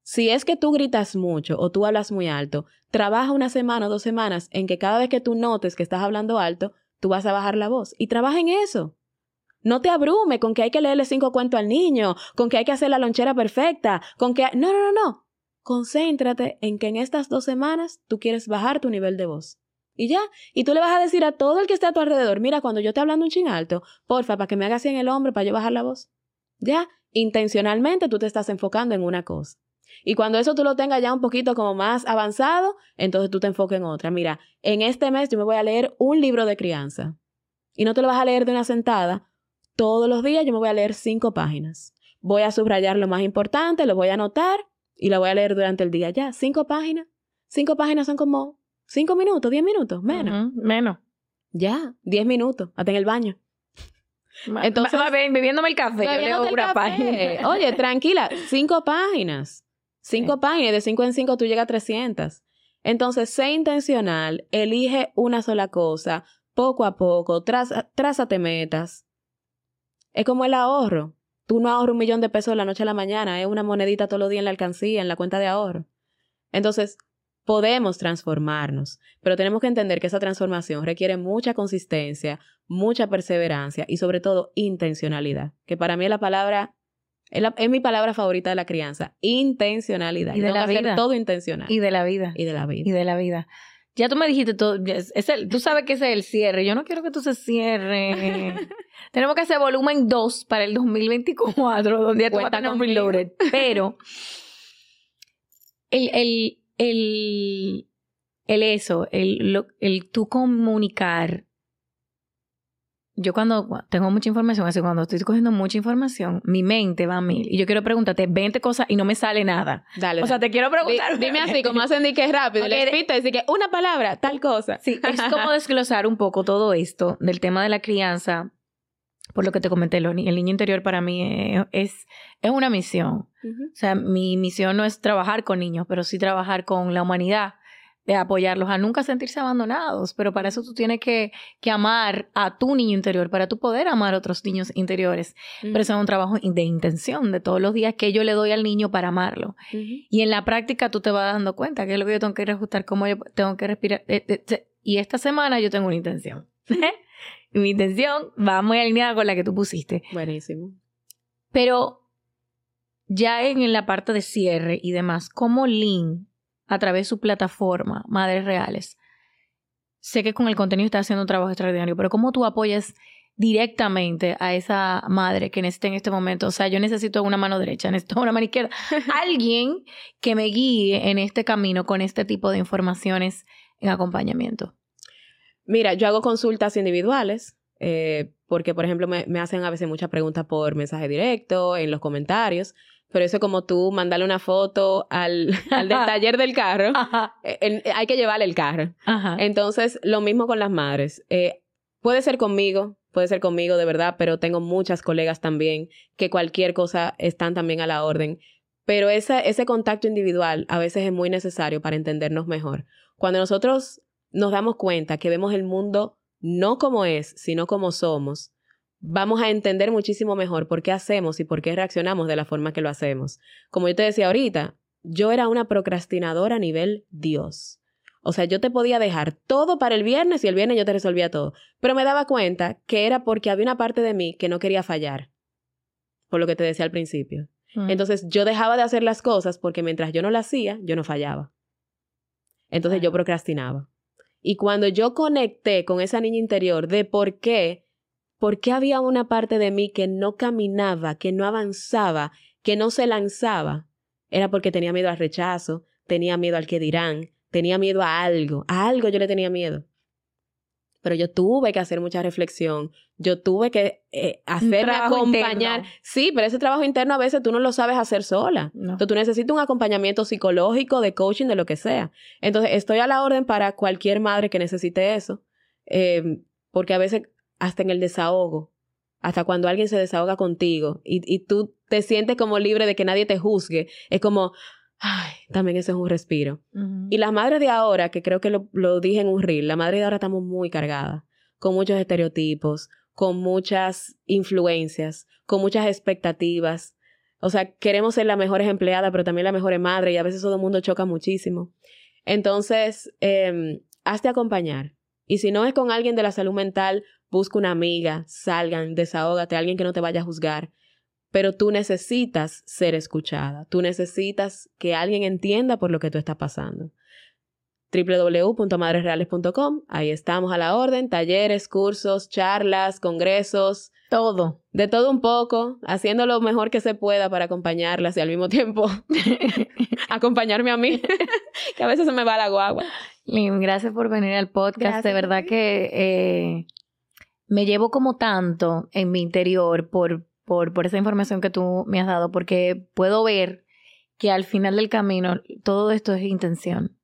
Si es que tú gritas mucho o tú hablas muy alto, trabaja una semana o dos semanas en que cada vez que tú notes que estás hablando alto, tú vas a bajar la voz. Y trabaja en eso. No te abrume con que hay que leerle cinco cuentos al niño, con que hay que hacer la lonchera perfecta, con que... No, no, no, no. Concéntrate en que en estas dos semanas tú quieres bajar tu nivel de voz. Y ya, y tú le vas a decir a todo el que esté a tu alrededor, mira, cuando yo esté hablando un ching alto, porfa, para que me haga así en el hombro para yo bajar la voz. Ya, intencionalmente tú te estás enfocando en una cosa. Y cuando eso tú lo tengas ya un poquito como más avanzado, entonces tú te enfoques en otra. Mira, en este mes yo me voy a leer un libro de crianza. Y no te lo vas a leer de una sentada. Todos los días yo me voy a leer cinco páginas. Voy a subrayar lo más importante, lo voy a anotar y lo voy a leer durante el día. Ya, cinco páginas. Cinco páginas son como cinco minutos, diez minutos, menos. menos. Ya, diez minutos, hasta en el baño. Entonces, bebiéndome el café, yo leo una página. Oye, tranquila, cinco páginas. Cinco páginas, de cinco en cinco tú llegas a 300. Entonces, sé intencional, elige una sola cosa, poco a poco, traza, trázate metas. Es como el ahorro. Tú no ahorras un millón de pesos de la noche a la mañana, es una monedita todos los días en la alcancía, en la cuenta de ahorro. Entonces, podemos transformarnos, pero tenemos que entender que esa transformación requiere mucha consistencia, mucha perseverancia y sobre todo intencionalidad, que para mí es la palabra es, mi palabra favorita de la crianza. Intencionalidad. Y de la vida. todo intencional. Y de la vida. Y de la vida. Y de la vida. Ya tú me dijiste todo. Es el, tú sabes que ese es el cierre. Yo no quiero que tú se cierre. Tenemos que hacer volumen 2 para el 2024, donde ya tú vas a tener reloaded. Pero el, el, el, el eso, el, el tú comunicar yo cuando tengo mucha información, así cuando estoy cogiendo mucha información, mi mente va a mil. Y yo quiero preguntarte 20 cosas y no me sale nada. Dale. O sea, te quiero preguntar. dime así, como hacen de que es rápido. Le repito, decir que una palabra, tal cosa. Sí, es como desglosar un poco todo esto del tema de la crianza. Por lo que te comenté, el niño interior para mí es, es una misión. O sea, mi misión no es trabajar con niños, pero sí trabajar con la humanidad de apoyarlos a nunca sentirse abandonados, pero para eso tú tienes que, que amar a tu niño interior, para tú poder amar a otros niños interiores. Pero eso es un trabajo de intención, de todos los días que yo le doy al niño para amarlo. Y en la práctica tú te vas dando cuenta que es lo que yo tengo que reajustar, cómo yo tengo que respirar. Eh, eh, y esta semana yo tengo una intención. y mi intención va muy alineada con la que tú pusiste. Buenísimo. Pero ya en la parte de cierre y demás, ¿cómo Lynn a través de su plataforma, Madres Reales. Sé que con el contenido está haciendo un trabajo extraordinario, pero ¿cómo tú apoyas directamente a esa madre que necesita en este momento? O sea, yo necesito una mano derecha, necesito una mano izquierda. Alguien que me guíe en este camino con este tipo de informaciones en acompañamiento. Mira, yo hago consultas individuales. Eh, porque, por ejemplo, me, me, hacen a veces muchas preguntas por mensaje directo, en los comentarios. Pero eso como tú mandarle una foto al, al del taller del carro, eh, hay que llevarle el carro. Entonces, lo mismo con las madres. Eh, puede ser conmigo, puede ser conmigo de verdad, pero tengo muchas colegas también que cualquier cosa están también a la orden. Pero ese, ese contacto individual a veces es muy necesario para entendernos mejor. Cuando nosotros nos damos cuenta que vemos el mundo no como es, sino como somos, vamos a entender muchísimo mejor por qué hacemos y por qué reaccionamos de la forma que lo hacemos. Como yo te decía ahorita, yo era una procrastinadora a nivel Dios. O sea, yo te podía dejar todo para el viernes y el viernes yo te resolvía todo. Pero me daba cuenta que era porque había una parte de mí que no quería fallar. Por lo que te decía al principio. Mm. Entonces yo dejaba de hacer las cosas porque mientras yo no las hacía, yo no fallaba. Entonces yo procrastinaba. Y cuando yo conecté con esa niña interior de por qué ¿Por qué había una parte de mí que no caminaba, que no avanzaba, que no se lanzaba? Era porque tenía miedo al rechazo, tenía miedo al que dirán, tenía miedo a algo, a algo yo le tenía miedo. Pero yo tuve que hacer mucha reflexión, yo tuve que eh, hacerme acompañar. Sí, pero ese trabajo interno a veces tú no lo sabes hacer sola. Entonces tú necesitas un acompañamiento psicológico, de coaching, de lo que sea. Entonces estoy a la orden para cualquier madre que necesite eso, eh, porque a veces hasta en el desahogo, hasta cuando alguien se desahoga contigo y, tú te sientes como libre de que nadie te juzgue, es como, ay, también eso es un respiro. Y las madres de ahora, que creo que lo, lo dije en un reel, la madre de ahora estamos muy cargadas, con muchos estereotipos, con muchas influencias, con muchas expectativas. O sea, queremos ser las mejores empleadas, pero también la mejor madre y a veces todo el mundo choca muchísimo. Entonces, eh, hazte acompañar. Y si no es con alguien de la salud mental, busca una amiga, salgan, desahógate, alguien que no te vaya a juzgar. Pero tú necesitas ser escuchada, tú necesitas que alguien entienda por lo que tú estás pasando www.madresreales.com. Ahí estamos a la orden, talleres, cursos, charlas, congresos. Todo. De todo un poco, haciendo lo mejor que se pueda para acompañarlas y al mismo tiempo acompañarme a mí, que a veces se me va la guagua. gracias por venir al podcast. De verdad que eh, me llevo como tanto en mi interior por, por, por esa información que tú me has dado, porque puedo ver que al final del camino todo esto es intención,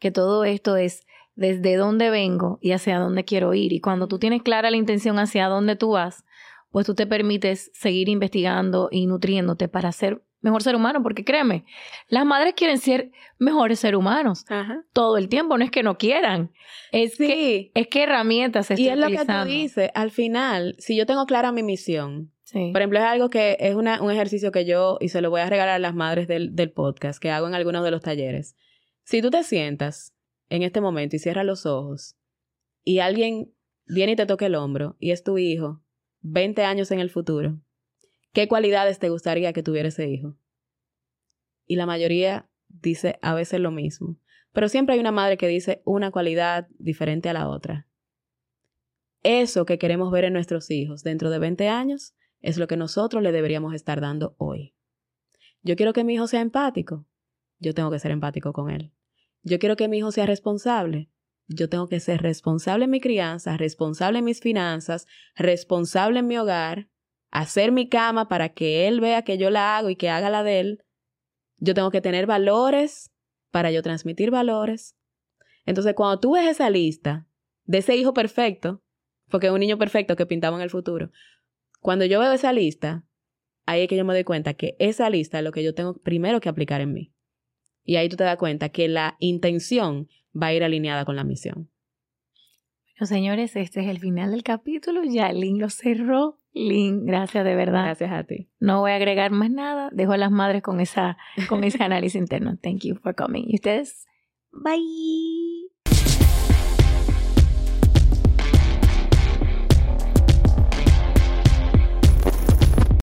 que todo esto es desde dónde vengo y hacia dónde quiero ir. Y cuando tú tienes clara la intención hacia dónde tú vas, pues tú te permites seguir investigando y nutriéndote para ser mejor ser humano, porque créeme, las madres quieren ser mejores seres humanos todo el tiempo, no es que no quieran, es, que, es que herramientas se Y es lo que tú dices, al final, si yo tengo clara mi misión, por ejemplo, es algo que es un ejercicio que yo, y se lo voy a regalar a las madres del, del podcast, que hago en algunos de los talleres. Si tú te sientas en este momento y cierras los ojos, y alguien viene y te toca el hombro, y es tu hijo, 20 años en el futuro, ¿Qué cualidades te gustaría que tuviera ese hijo? Y la mayoría dice a veces lo mismo. Pero siempre hay una madre que dice una cualidad diferente a la otra. Eso que queremos ver en nuestros hijos dentro de 20 años es lo que nosotros le deberíamos estar dando hoy. Yo quiero que mi hijo sea empático. Yo tengo que ser empático con él. Yo quiero que mi hijo sea responsable. yo tengo que ser responsable en mi crianza, responsable en mis finanzas, responsable en mi hogar, hacer mi cama para que él vea que yo la hago y que haga la de él. Yo tengo que tener valores para yo transmitir valores. Entonces, cuando tú ves esa lista de ese hijo perfecto, porque es un niño perfecto que pintaba en el futuro, cuando yo veo esa lista, ahí es que yo me doy cuenta que esa lista es lo que yo tengo primero que aplicar en mí. Y ahí tú te das cuenta que la intención va a ir alineada con la misión. Bueno, señores, este es el final del capítulo. Ya Lynn lo cerró. Lynn, gracias de verdad. Gracias a ti. No voy a agregar más nada. Dejo a las madres con, esa, con ese análisis interno. Thank you for coming. Y ustedes, bye.